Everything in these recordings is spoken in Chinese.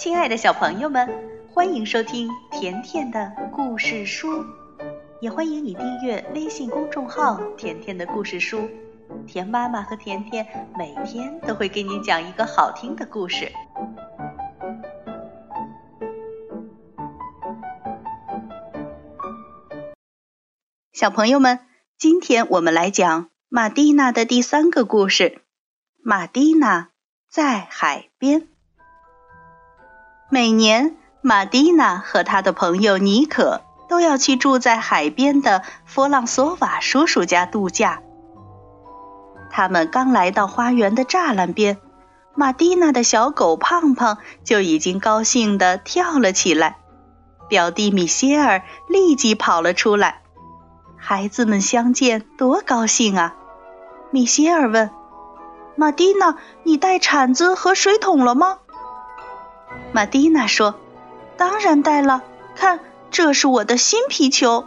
亲爱的小朋友们，欢迎收听甜甜的故事书，也欢迎你订阅微信公众号“甜甜的故事书”。甜妈妈和甜甜每天都会给你讲一个好听的故事。小朋友们，今天我们来讲马蒂娜的第三个故事：马蒂娜在海边。每年，马蒂娜和他的朋友尼可都要去住在海边的弗朗索瓦叔叔家度假。他们刚来到花园的栅栏边，马蒂娜的小狗胖胖就已经高兴地跳了起来。表弟米歇尔立即跑了出来。孩子们相见多高兴啊！米歇尔问：“马蒂娜，你带铲子和水桶了吗？”玛蒂娜说：“当然带了，看，这是我的新皮球。”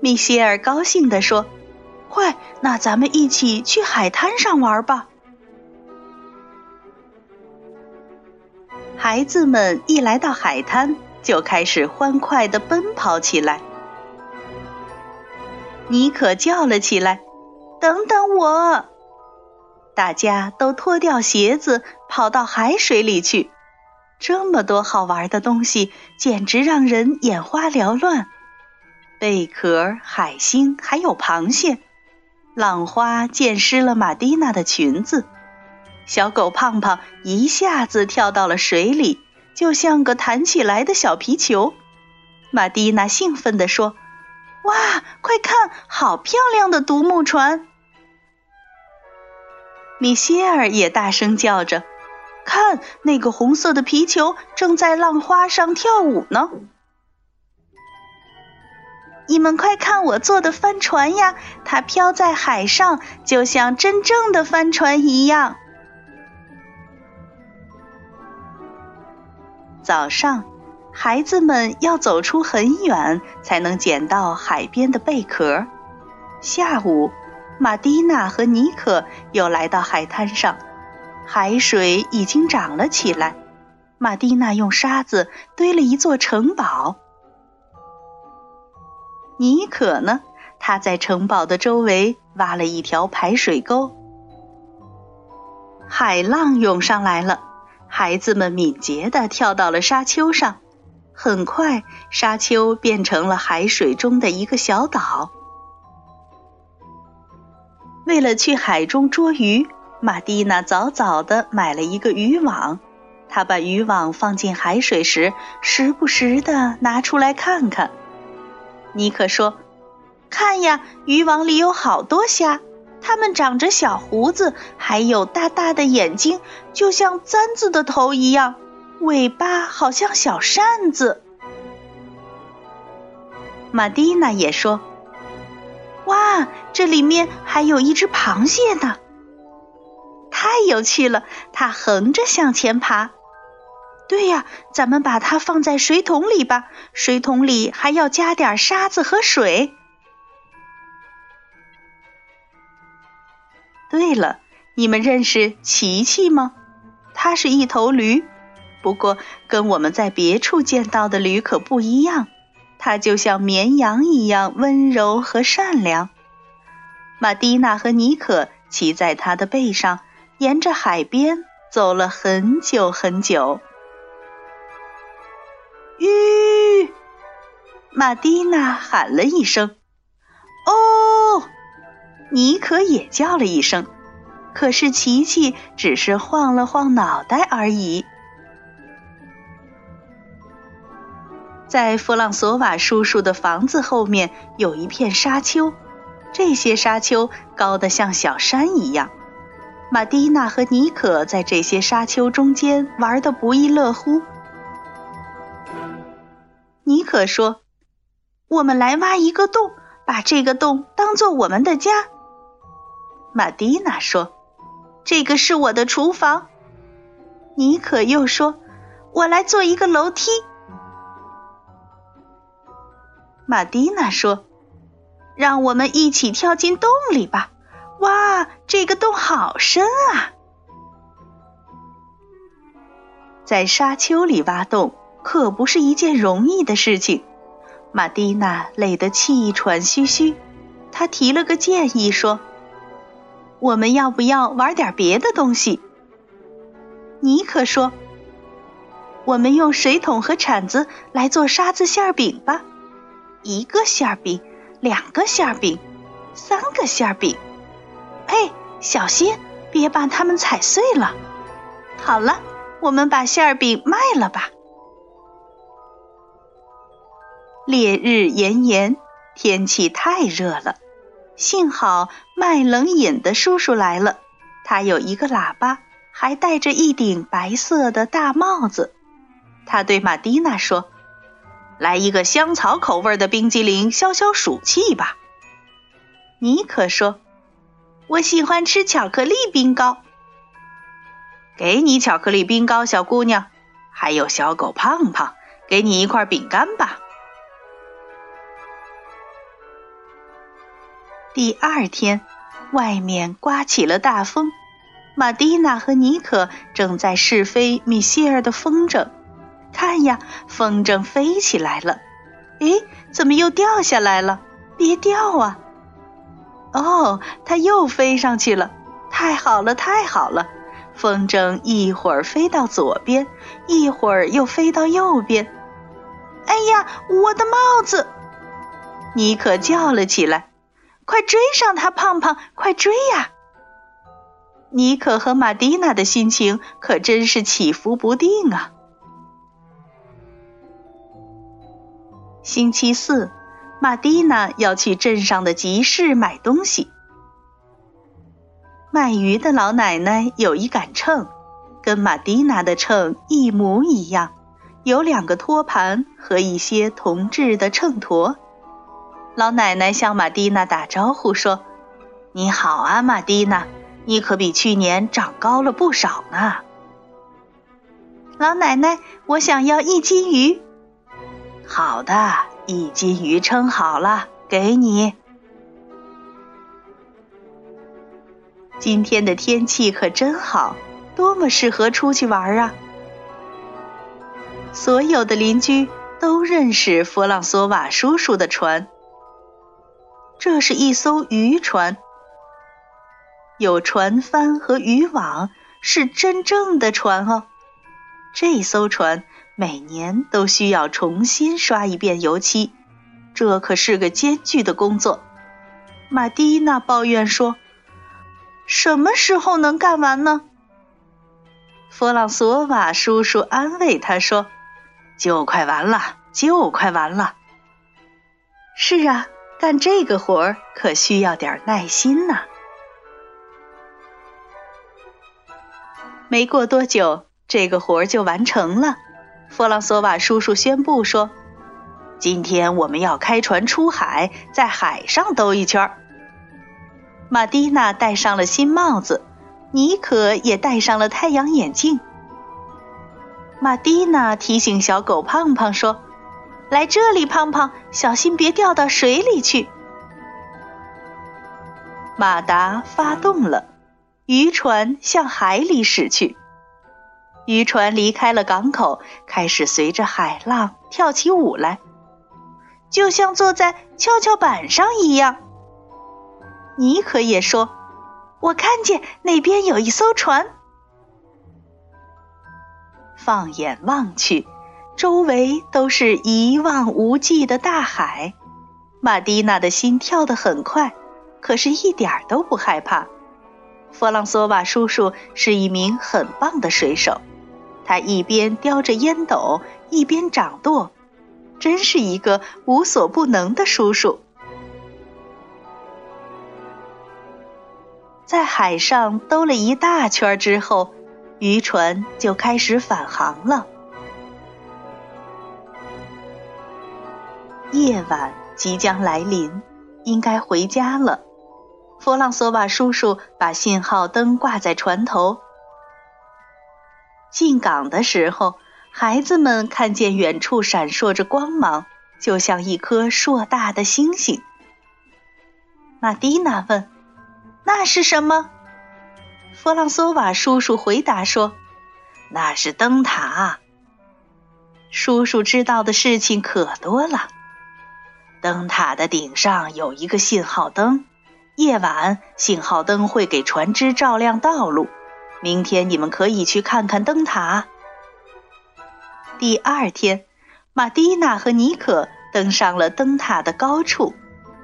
米歇尔高兴地说：“快，那咱们一起去海滩上玩吧。”孩子们一来到海滩，就开始欢快地奔跑起来。妮可叫了起来：“等等我！”大家都脱掉鞋子，跑到海水里去。这么多好玩的东西，简直让人眼花缭乱。贝壳、海星，还有螃蟹。浪花溅湿了玛蒂娜的裙子，小狗胖胖一下子跳到了水里，就像个弹起来的小皮球。玛蒂娜兴奋地说：“哇，快看，好漂亮的独木船！”米歇尔也大声叫着。看，那个红色的皮球正在浪花上跳舞呢。你们快看我做的帆船呀，它飘在海上，就像真正的帆船一样。早上，孩子们要走出很远才能捡到海边的贝壳。下午，玛蒂娜和尼可又来到海滩上。海水已经涨了起来，玛蒂娜用沙子堆了一座城堡。尼可呢？他在城堡的周围挖了一条排水沟。海浪涌上来了，孩子们敏捷地跳到了沙丘上，很快沙丘变成了海水中的一个小岛。为了去海中捉鱼。玛蒂娜早早地买了一个渔网，她把渔网放进海水时，时不时地拿出来看看。尼克说：“看呀，渔网里有好多虾，它们长着小胡子，还有大大的眼睛，就像簪子的头一样，尾巴好像小扇子。”玛蒂娜也说：“哇，这里面还有一只螃蟹呢。”太有趣了！它横着向前爬。对呀，咱们把它放在水桶里吧。水桶里还要加点沙子和水。对了，你们认识琪琪吗？它是一头驴，不过跟我们在别处见到的驴可不一样。它就像绵羊一样温柔和善良。玛蒂娜和尼可骑在它的背上。沿着海边走了很久很久。吁！玛蒂娜喊了一声：“哦！”尼可也叫了一声，可是琪琪只是晃了晃脑袋而已。在弗朗索瓦叔叔的房子后面有一片沙丘，这些沙丘高得像小山一样。玛蒂娜和尼可在这些沙丘中间玩得不亦乐乎。尼可说：“我们来挖一个洞，把这个洞当做我们的家。”玛蒂娜说：“这个是我的厨房。”尼可又说：“我来做一个楼梯。”玛蒂娜说：“让我们一起跳进洞里吧。”哇，这个洞好深啊！在沙丘里挖洞可不是一件容易的事情。玛蒂娜累得气喘吁吁，她提了个建议说：“我们要不要玩点别的东西？”尼克说：“我们用水桶和铲子来做沙子馅饼吧，一个馅饼，两个馅饼，三个馅饼。哎，小心别把它们踩碎了。好了，我们把馅儿饼卖了吧。”烈日炎炎，天气太热了。幸好卖冷饮的叔叔来了，他有一个喇叭，还戴着一顶白色的大帽子。他对玛蒂娜说：“来一个香草口味的冰激凌，消消暑气吧。”尼克说：“我喜欢吃巧克力冰糕。”给你巧克力冰糕，小姑娘。还有小狗胖胖，给你一块饼干吧。第二天，外面刮起了大风，玛蒂娜和尼可正在试飞米歇尔的风筝。看呀，风筝飞起来了！诶，怎么又掉下来了？别掉啊！哦，它又飞上去了！太好了，太好了！风筝一会儿飞到左边，一会儿又飞到右边。哎呀，我的帽子！尼可叫了起来。快追上他，胖胖！快追呀！尼可和玛蒂娜的心情可真是起伏不定啊。星期四，玛蒂娜要去镇上的集市买东西。卖鱼的老奶奶有一杆秤，跟玛蒂娜的秤一模一样，有两个托盘和一些铜制的秤砣。老奶奶向玛蒂娜打招呼说：“你好啊，玛蒂娜，你可比去年长高了不少呢。”老奶奶，我想要一斤鱼。好的，一斤鱼称好了，给你。今天的天气可真好，多么适合出去玩啊！所有的邻居都认识弗朗索瓦叔叔的船。这是一艘渔船，有船帆和渔网，是真正的船哦。这艘船每年都需要重新刷一遍油漆，这可是个艰巨的工作。玛蒂娜抱怨说：“什么时候能干完呢？”弗朗索瓦叔叔安慰他说：“就快完了，就快完了。”是啊。干这个活儿可需要点耐心呐。没过多久，这个活儿就完成了。弗朗索瓦叔叔宣布说：“今天我们要开船出海，在海上兜一圈。”玛蒂娜戴上了新帽子，尼可也戴上了太阳眼镜。玛蒂娜提醒小狗胖胖说。来这里，胖胖，小心别掉到水里去。马达发动了，渔船向海里驶去。渔船离开了港口，开始随着海浪跳起舞来，就像坐在跷跷板上一样。尼可也说：“我看见那边有一艘船。”放眼望去。周围都是一望无际的大海，玛蒂娜的心跳得很快，可是一点都不害怕。弗朗索瓦叔叔是一名很棒的水手，他一边叼着烟斗，一边掌舵，真是一个无所不能的叔叔。在海上兜了一大圈之后，渔船就开始返航了。夜晚即将来临，应该回家了。弗朗索瓦叔叔把信号灯挂在船头。进港的时候，孩子们看见远处闪烁着光芒，就像一颗硕大的星星。玛蒂娜问：“那是什么？”弗朗索瓦叔叔回答说：“那是灯塔。叔叔知道的事情可多了。灯塔的顶上有一个信号灯，夜晚信号灯会给船只照亮道路。明天你们可以去看看灯塔。第二天，玛蒂娜和尼可登上了灯塔的高处，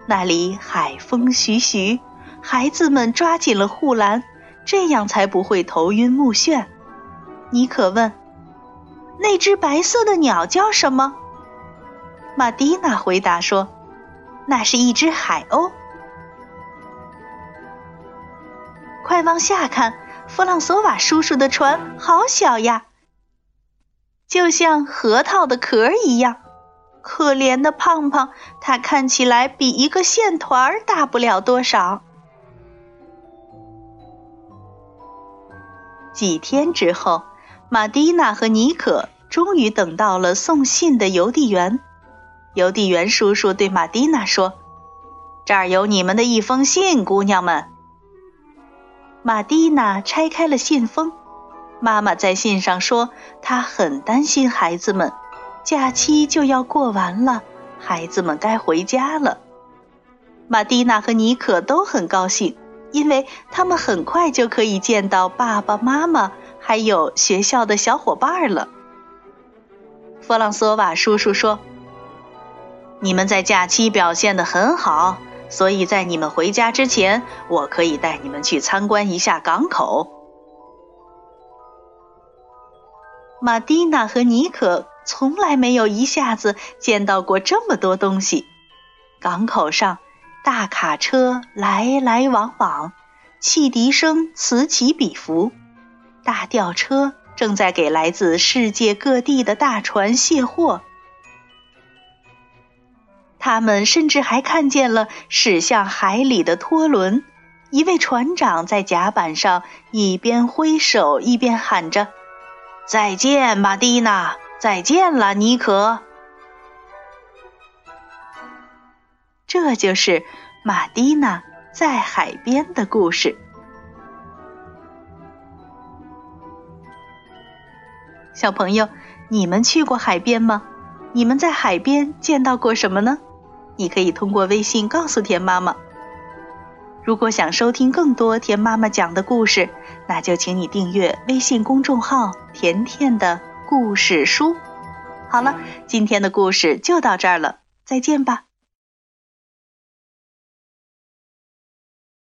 那里海风徐徐，孩子们抓紧了护栏，这样才不会头晕目眩。尼可问：“那只白色的鸟叫什么？”玛蒂娜回答说：“那是一只海鸥。”快往下看，弗朗索瓦叔叔的船好小呀！就像核桃的壳一样，可怜的胖胖，他看起来比一个线团大不了多少。几天之后，玛蒂娜和尼可终于等到了送信的邮递员。邮递员叔叔对玛蒂娜说：“这儿有你们的一封信，姑娘们。”玛蒂娜拆开了信封。妈妈在信上说，她很担心孩子们，假期就要过完了，孩子们该回家了。玛蒂娜和尼可都很高兴，因为他们很快就可以见到爸爸妈妈，还有学校的小伙伴了。弗朗索瓦叔叔说：“你们在假期表现得很好，所以在你们回家之前，我可以带你们去参观一下港口。”玛蒂娜和尼可从来没有一下子见到过这么多东西。港口上，大卡车来来往往，汽笛声此起彼伏，大吊车正在给来自世界各地的大船卸货。他们甚至还看见了驶向海里的拖轮，一位船长在甲板上一边挥手一边喊着。再见，玛蒂娜！再见了，尼可。这就是玛蒂娜在海边的故事。小朋友，你们去过海边吗？你们在海边见到过什么呢？你可以通过微信告诉田妈妈。如果想收听更多田妈妈讲的故事，那就请你订阅微信公众号“甜甜的故事书”。好了，今天的故事就到这儿了，再见吧。